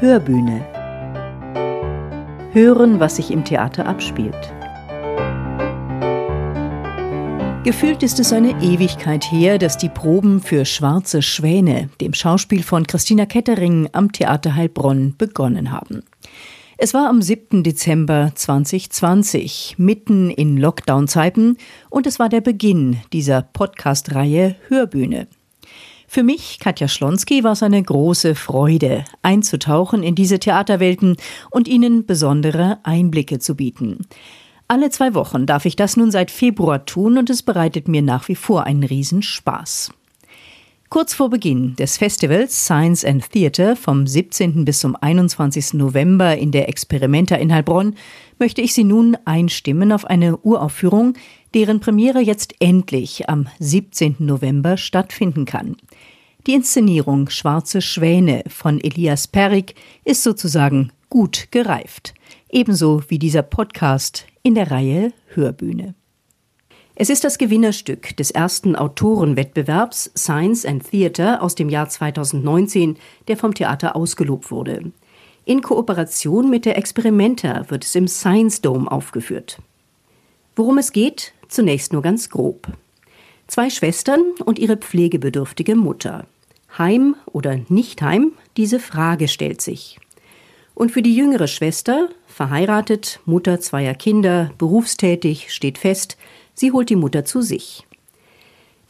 Hörbühne. Hören, was sich im Theater abspielt. Gefühlt ist es eine Ewigkeit her, dass die Proben für Schwarze Schwäne, dem Schauspiel von Christina Kettering am Theater Heilbronn, begonnen haben. Es war am 7. Dezember 2020, mitten in Lockdown-Zeiten, und es war der Beginn dieser Podcast-Reihe Hörbühne. Für mich, Katja Schlonski, war es eine große Freude, einzutauchen in diese Theaterwelten und ihnen besondere Einblicke zu bieten. Alle zwei Wochen darf ich das nun seit Februar tun und es bereitet mir nach wie vor einen Riesenspaß. Kurz vor Beginn des Festivals Science and Theatre vom 17. bis zum 21. November in der Experimenta in Heilbronn möchte ich Sie nun einstimmen auf eine Uraufführung, deren Premiere jetzt endlich am 17. November stattfinden kann. Die Inszenierung Schwarze Schwäne von Elias Perrig ist sozusagen gut gereift, ebenso wie dieser Podcast in der Reihe Hörbühne. Es ist das Gewinnerstück des ersten Autorenwettbewerbs Science and Theatre aus dem Jahr 2019, der vom Theater ausgelobt wurde. In Kooperation mit der Experimenta wird es im Science Dome aufgeführt. Worum es geht, zunächst nur ganz grob. Zwei Schwestern und ihre pflegebedürftige Mutter. Heim oder nicht Heim, diese Frage stellt sich. Und für die jüngere Schwester, verheiratet, Mutter zweier Kinder, berufstätig, steht fest, sie holt die Mutter zu sich.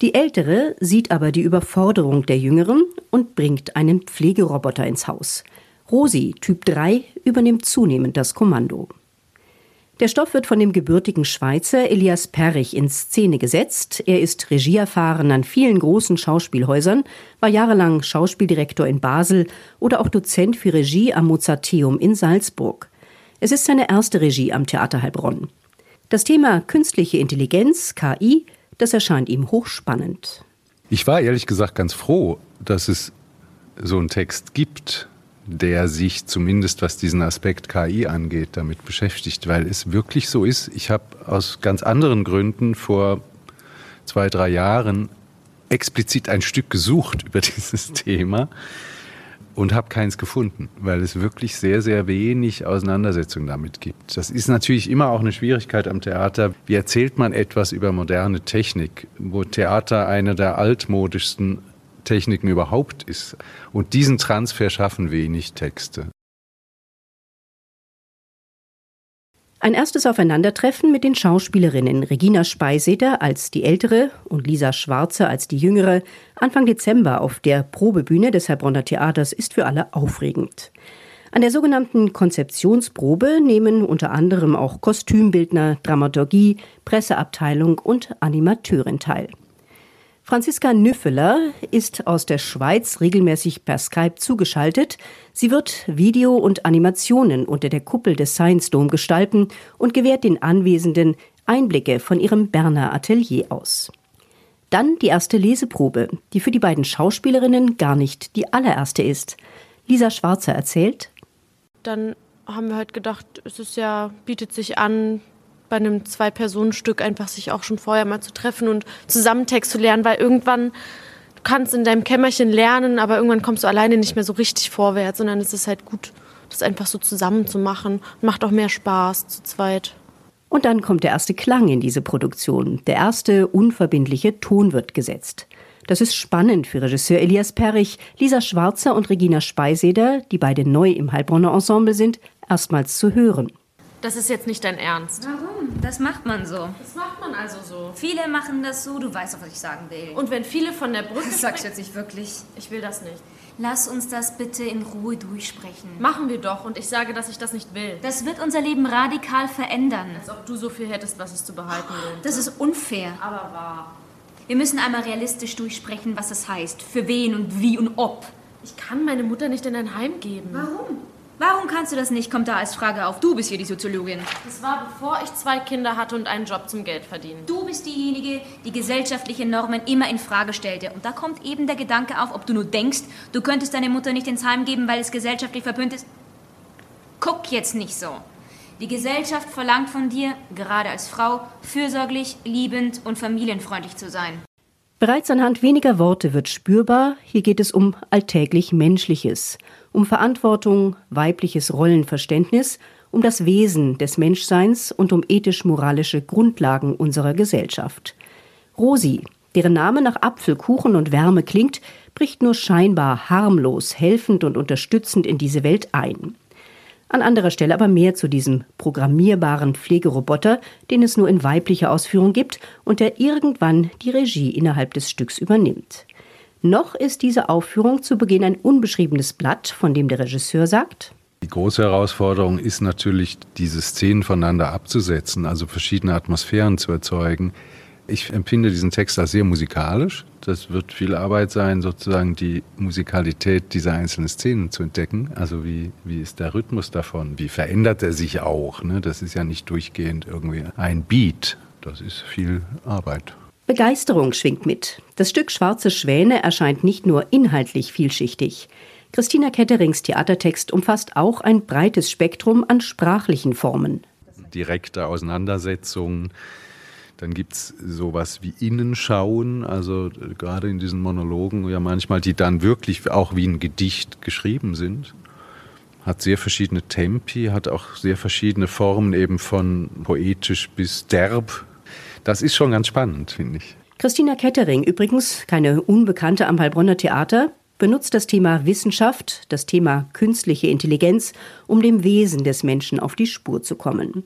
Die ältere sieht aber die Überforderung der jüngeren und bringt einen Pflegeroboter ins Haus. Rosi, Typ 3, übernimmt zunehmend das Kommando. Der Stoff wird von dem gebürtigen Schweizer Elias Perrich in Szene gesetzt. Er ist regieerfahren an vielen großen Schauspielhäusern, war jahrelang Schauspieldirektor in Basel oder auch Dozent für Regie am Mozarteum in Salzburg. Es ist seine erste Regie am Theater Heilbronn. Das Thema künstliche Intelligenz, KI, das erscheint ihm hochspannend. Ich war ehrlich gesagt ganz froh, dass es so einen Text gibt, der sich zumindest was diesen Aspekt KI angeht, damit beschäftigt, weil es wirklich so ist. Ich habe aus ganz anderen Gründen vor zwei, drei Jahren explizit ein Stück gesucht über dieses Thema und habe keins gefunden, weil es wirklich sehr, sehr wenig Auseinandersetzung damit gibt. Das ist natürlich immer auch eine Schwierigkeit am Theater. Wie erzählt man etwas über moderne Technik, wo Theater eine der altmodischsten Techniken überhaupt ist. Und diesen Transfer schaffen wenig Texte. Ein erstes Aufeinandertreffen mit den Schauspielerinnen Regina Speiseder als die ältere und Lisa Schwarze als die jüngere Anfang Dezember auf der Probebühne des Heilbronner Theaters ist für alle aufregend. An der sogenannten Konzeptionsprobe nehmen unter anderem auch Kostümbildner, Dramaturgie, Presseabteilung und Animateurin teil. Franziska Nüffeler ist aus der Schweiz regelmäßig per Skype zugeschaltet. Sie wird Video und Animationen unter der Kuppel des Science Dome gestalten und gewährt den Anwesenden Einblicke von ihrem Berner Atelier aus. Dann die erste Leseprobe, die für die beiden Schauspielerinnen gar nicht die allererste ist. Lisa Schwarzer erzählt. Dann haben wir halt gedacht, es ist ja, bietet sich an, bei einem Zwei-Personen-Stück einfach sich auch schon vorher mal zu treffen und zusammen Text zu lernen, weil irgendwann du kannst in deinem Kämmerchen lernen, aber irgendwann kommst du alleine nicht mehr so richtig vorwärts, sondern es ist halt gut, das einfach so zusammen zu machen. Macht auch mehr Spaß zu zweit. Und dann kommt der erste Klang in diese Produktion. Der erste unverbindliche Ton wird gesetzt. Das ist spannend für Regisseur Elias Perrich, Lisa Schwarzer und Regina Speiseder, die beide neu im Heilbronner Ensemble sind, erstmals zu hören. Das ist jetzt nicht dein Ernst. Warum? Das macht man so. Das macht man also so. Viele machen das so, du weißt doch, was ich sagen will. Und wenn viele von der Brücke. Das sagst du jetzt nicht wirklich. Ich will das nicht. Lass uns das bitte in Ruhe durchsprechen. Machen wir doch und ich sage, dass ich das nicht will. Das wird unser Leben radikal verändern. Als ob du so viel hättest, was es zu behalten lohnt. Das ist unfair. Aber wahr. Wir müssen einmal realistisch durchsprechen, was das heißt. Für wen und wie und ob. Ich kann meine Mutter nicht in ein Heim geben. Warum? Warum kannst du das nicht? Kommt da als Frage auf. Du bist hier die Soziologin. Das war bevor ich zwei Kinder hatte und einen Job zum Geld verdienen. Du bist diejenige, die gesellschaftliche Normen immer in Frage stellte. Und da kommt eben der Gedanke auf, ob du nur denkst, du könntest deine Mutter nicht ins Heim geben, weil es gesellschaftlich verpönt ist. Guck jetzt nicht so. Die Gesellschaft verlangt von dir, gerade als Frau, fürsorglich, liebend und familienfreundlich zu sein. Bereits anhand weniger Worte wird spürbar, hier geht es um alltäglich Menschliches, um Verantwortung, weibliches Rollenverständnis, um das Wesen des Menschseins und um ethisch-moralische Grundlagen unserer Gesellschaft. Rosi, deren Name nach Apfelkuchen und Wärme klingt, bricht nur scheinbar harmlos, helfend und unterstützend in diese Welt ein. An anderer Stelle aber mehr zu diesem programmierbaren Pflegeroboter, den es nur in weiblicher Ausführung gibt und der irgendwann die Regie innerhalb des Stücks übernimmt. Noch ist diese Aufführung zu Beginn ein unbeschriebenes Blatt, von dem der Regisseur sagt, die große Herausforderung ist natürlich, diese Szenen voneinander abzusetzen, also verschiedene Atmosphären zu erzeugen. Ich empfinde diesen Text als sehr musikalisch. Das wird viel Arbeit sein, sozusagen die Musikalität dieser einzelnen Szenen zu entdecken. Also wie, wie ist der Rhythmus davon? Wie verändert er sich auch? Ne? Das ist ja nicht durchgehend irgendwie ein Beat. Das ist viel Arbeit. Begeisterung schwingt mit. Das Stück Schwarze Schwäne erscheint nicht nur inhaltlich vielschichtig. Christina Ketterings Theatertext umfasst auch ein breites Spektrum an sprachlichen Formen. Direkte Auseinandersetzungen. Dann gibt es sowas wie Innenschauen, also gerade in diesen Monologen, ja manchmal, die dann wirklich auch wie ein Gedicht geschrieben sind. Hat sehr verschiedene Tempi, hat auch sehr verschiedene Formen eben von poetisch bis derb das ist schon ganz spannend, finde ich. Christina Kettering, übrigens keine Unbekannte am Heilbronner Theater, benutzt das Thema Wissenschaft, das Thema künstliche Intelligenz, um dem Wesen des Menschen auf die Spur zu kommen.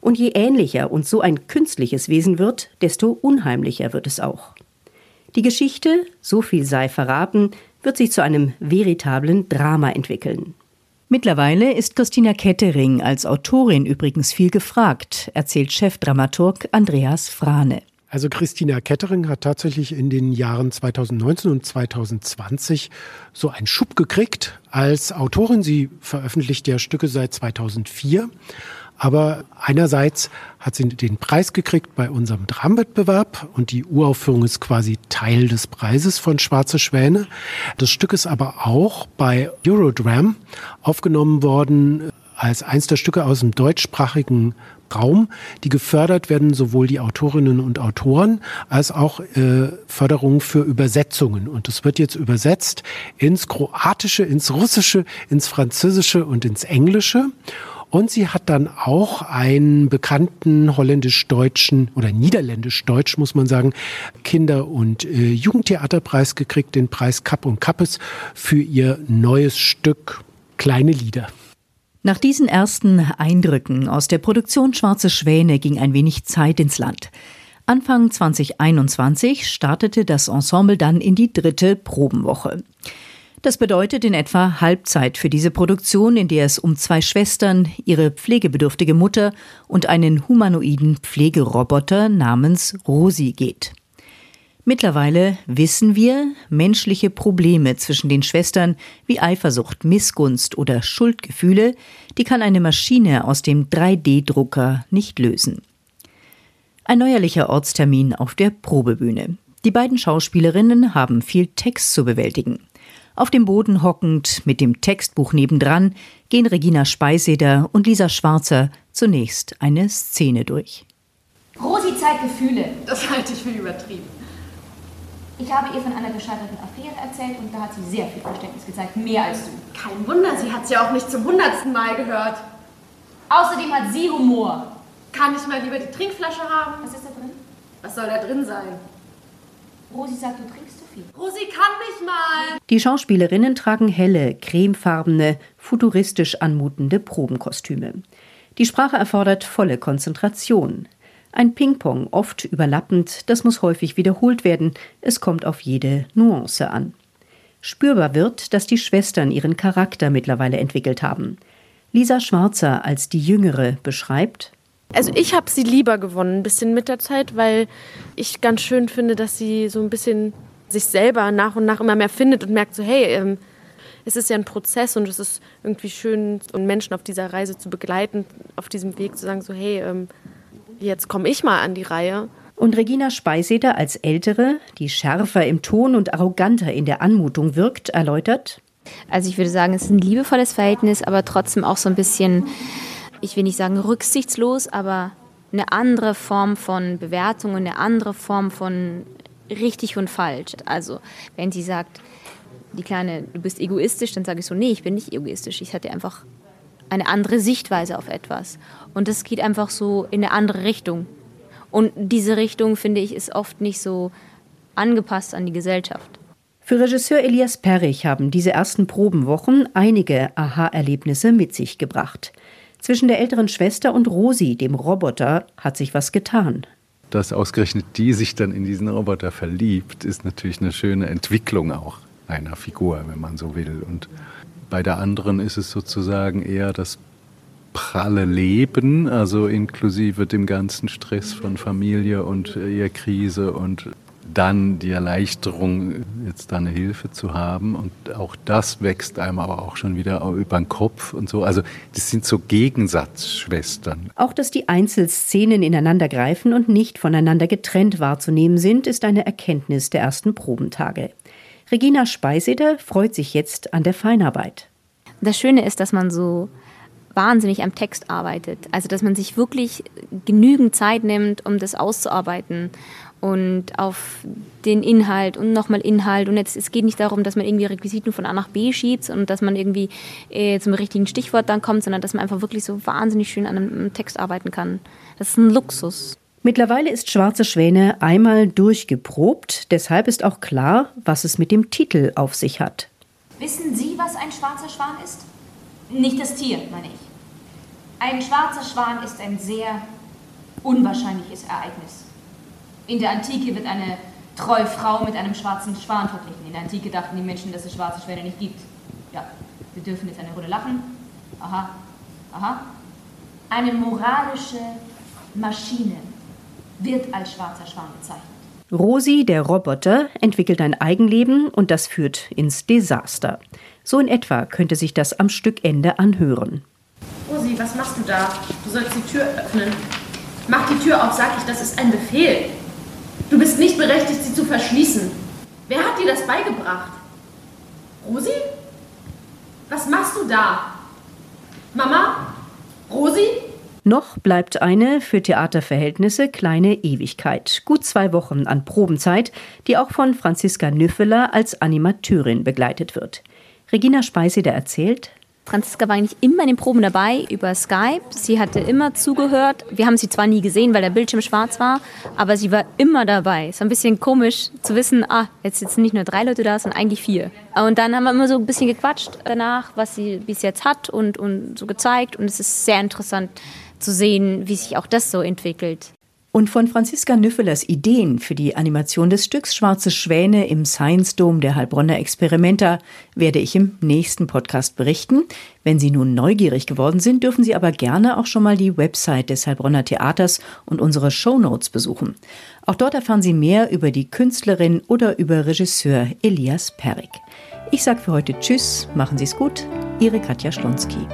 Und je ähnlicher uns so ein künstliches Wesen wird, desto unheimlicher wird es auch. Die Geschichte, so viel sei verraten, wird sich zu einem veritablen Drama entwickeln. Mittlerweile ist Christina Kettering als Autorin übrigens viel gefragt, erzählt Chefdramaturg Andreas Frane. Also Christina Kettering hat tatsächlich in den Jahren 2019 und 2020 so einen Schub gekriegt als Autorin. Sie veröffentlicht ja Stücke seit 2004. Aber einerseits hat sie den Preis gekriegt bei unserem Dramwettbewerb und die Uraufführung ist quasi Teil des Preises von Schwarze Schwäne. Das Stück ist aber auch bei Eurodram aufgenommen worden als eins der Stücke aus dem deutschsprachigen Raum, die gefördert werden, sowohl die Autorinnen und Autoren als auch äh, Förderung für Übersetzungen. Und es wird jetzt übersetzt ins Kroatische, ins Russische, ins Französische und ins Englische. Und sie hat dann auch einen bekannten holländisch-deutschen oder niederländisch-deutsch, muss man sagen, Kinder- und äh, Jugendtheaterpreis gekriegt, den Preis Kapp und Kappes für ihr neues Stück Kleine Lieder. Nach diesen ersten Eindrücken aus der Produktion Schwarze Schwäne ging ein wenig Zeit ins Land. Anfang 2021 startete das Ensemble dann in die dritte Probenwoche. Das bedeutet in etwa Halbzeit für diese Produktion, in der es um zwei Schwestern, ihre pflegebedürftige Mutter und einen humanoiden Pflegeroboter namens Rosi geht. Mittlerweile wissen wir, menschliche Probleme zwischen den Schwestern wie Eifersucht, Missgunst oder Schuldgefühle, die kann eine Maschine aus dem 3D-Drucker nicht lösen. Ein neuerlicher Ortstermin auf der Probebühne. Die beiden Schauspielerinnen haben viel Text zu bewältigen. Auf dem Boden hockend, mit dem Textbuch nebendran, gehen Regina Speiseder und Lisa Schwarzer zunächst eine Szene durch. Rosi zeigt Gefühle. Das halte ich für übertrieben. Ich habe ihr von einer gescheiterten Affäre erzählt und da hat sie sehr viel Verständnis gezeigt, mehr als du. Kein Wunder, sie hat es ja auch nicht zum hundertsten Mal gehört. Außerdem hat sie Humor. Kann ich mal lieber die Trinkflasche haben? Was ist da drin? Was soll da drin sein? Rosi sagt, du trinkst zu viel. Rosi kann nicht mal. Die Schauspielerinnen tragen helle, cremefarbene, futuristisch anmutende Probenkostüme. Die Sprache erfordert volle Konzentration. Ein Ping-Pong, oft überlappend, das muss häufig wiederholt werden, es kommt auf jede Nuance an. Spürbar wird, dass die Schwestern ihren Charakter mittlerweile entwickelt haben. Lisa Schwarzer als die Jüngere beschreibt, also ich habe sie lieber gewonnen, ein bisschen mit der Zeit, weil ich ganz schön finde, dass sie so ein bisschen sich selber nach und nach immer mehr findet und merkt so, hey, ähm, es ist ja ein Prozess und es ist irgendwie schön, um Menschen auf dieser Reise zu begleiten, auf diesem Weg zu sagen so, hey, ähm, jetzt komme ich mal an die Reihe. Und Regina Speiseder als Ältere, die schärfer im Ton und arroganter in der Anmutung wirkt, erläutert. Also ich würde sagen, es ist ein liebevolles Verhältnis, aber trotzdem auch so ein bisschen ich will nicht sagen rücksichtslos, aber eine andere Form von Bewertung und eine andere Form von richtig und falsch. Also wenn sie sagt, die Kleine, du bist egoistisch, dann sage ich so, nee, ich bin nicht egoistisch. Ich hatte einfach eine andere Sichtweise auf etwas. Und das geht einfach so in eine andere Richtung. Und diese Richtung, finde ich, ist oft nicht so angepasst an die Gesellschaft. Für Regisseur Elias Perrich haben diese ersten Probenwochen einige Aha-Erlebnisse mit sich gebracht. Zwischen der älteren Schwester und Rosi, dem Roboter, hat sich was getan. Dass ausgerechnet die sich dann in diesen Roboter verliebt, ist natürlich eine schöne Entwicklung auch einer Figur, wenn man so will. Und bei der anderen ist es sozusagen eher das pralle Leben, also inklusive dem ganzen Stress von Familie und Ehekrise und dann die Erleichterung, jetzt da eine Hilfe zu haben. Und auch das wächst einem aber auch schon wieder über den Kopf und so. Also das sind so Gegensatzschwestern. Auch dass die Einzelszenen ineinander greifen und nicht voneinander getrennt wahrzunehmen sind, ist eine Erkenntnis der ersten Probentage. Regina Speiseder freut sich jetzt an der Feinarbeit. Das Schöne ist, dass man so wahnsinnig am Text arbeitet. Also dass man sich wirklich genügend Zeit nimmt, um das auszuarbeiten und auf den Inhalt und nochmal Inhalt. Und jetzt, es geht nicht darum, dass man irgendwie Requisiten von A nach B schiebt und dass man irgendwie äh, zum richtigen Stichwort dann kommt, sondern dass man einfach wirklich so wahnsinnig schön an einem Text arbeiten kann. Das ist ein Luxus. Mittlerweile ist Schwarze Schwäne einmal durchgeprobt, deshalb ist auch klar, was es mit dem Titel auf sich hat. Wissen Sie, was ein schwarzer Schwan ist? Nicht das Tier, meine ich. Ein schwarzer Schwan ist ein sehr unwahrscheinliches Ereignis. In der Antike wird eine treue Frau mit einem schwarzen Schwan verglichen. In der Antike dachten die Menschen, dass es schwarze Schwäne nicht gibt. Ja, wir dürfen jetzt eine Runde lachen. Aha, aha. Eine moralische Maschine wird als schwarzer Schwan bezeichnet. Rosi, der Roboter, entwickelt ein Eigenleben und das führt ins Desaster. So in etwa könnte sich das am Stückende anhören. Rosi, was machst du da? Du sollst die Tür öffnen. Mach die Tür auf, sag ich, das ist ein Befehl. Du bist nicht berechtigt, sie zu verschließen. Wer hat dir das beigebracht? Rosi? Was machst du da? Mama? Rosi? Noch bleibt eine für Theaterverhältnisse kleine Ewigkeit, gut zwei Wochen an Probenzeit, die auch von Franziska Nüffeler als Animateurin begleitet wird. Regina Speiseder erzählt, Franziska war eigentlich immer in den Proben dabei über Skype. Sie hatte immer zugehört. Wir haben sie zwar nie gesehen, weil der Bildschirm schwarz war, aber sie war immer dabei. Es war ein bisschen komisch zu wissen, ah, jetzt sitzen nicht nur drei Leute da, sondern eigentlich vier. Und dann haben wir immer so ein bisschen gequatscht danach, was sie bis jetzt hat und, und so gezeigt. Und es ist sehr interessant zu sehen, wie sich auch das so entwickelt. Und von Franziska Nüffelers Ideen für die Animation des Stücks Schwarze Schwäne im Science Dome der Heilbronner Experimenta werde ich im nächsten Podcast berichten. Wenn Sie nun neugierig geworden sind, dürfen Sie aber gerne auch schon mal die Website des Heilbronner Theaters und unsere Shownotes besuchen. Auch dort erfahren Sie mehr über die Künstlerin oder über Regisseur Elias Perik. Ich sage für heute Tschüss, machen Sie es gut, Ihre Katja Schlonski.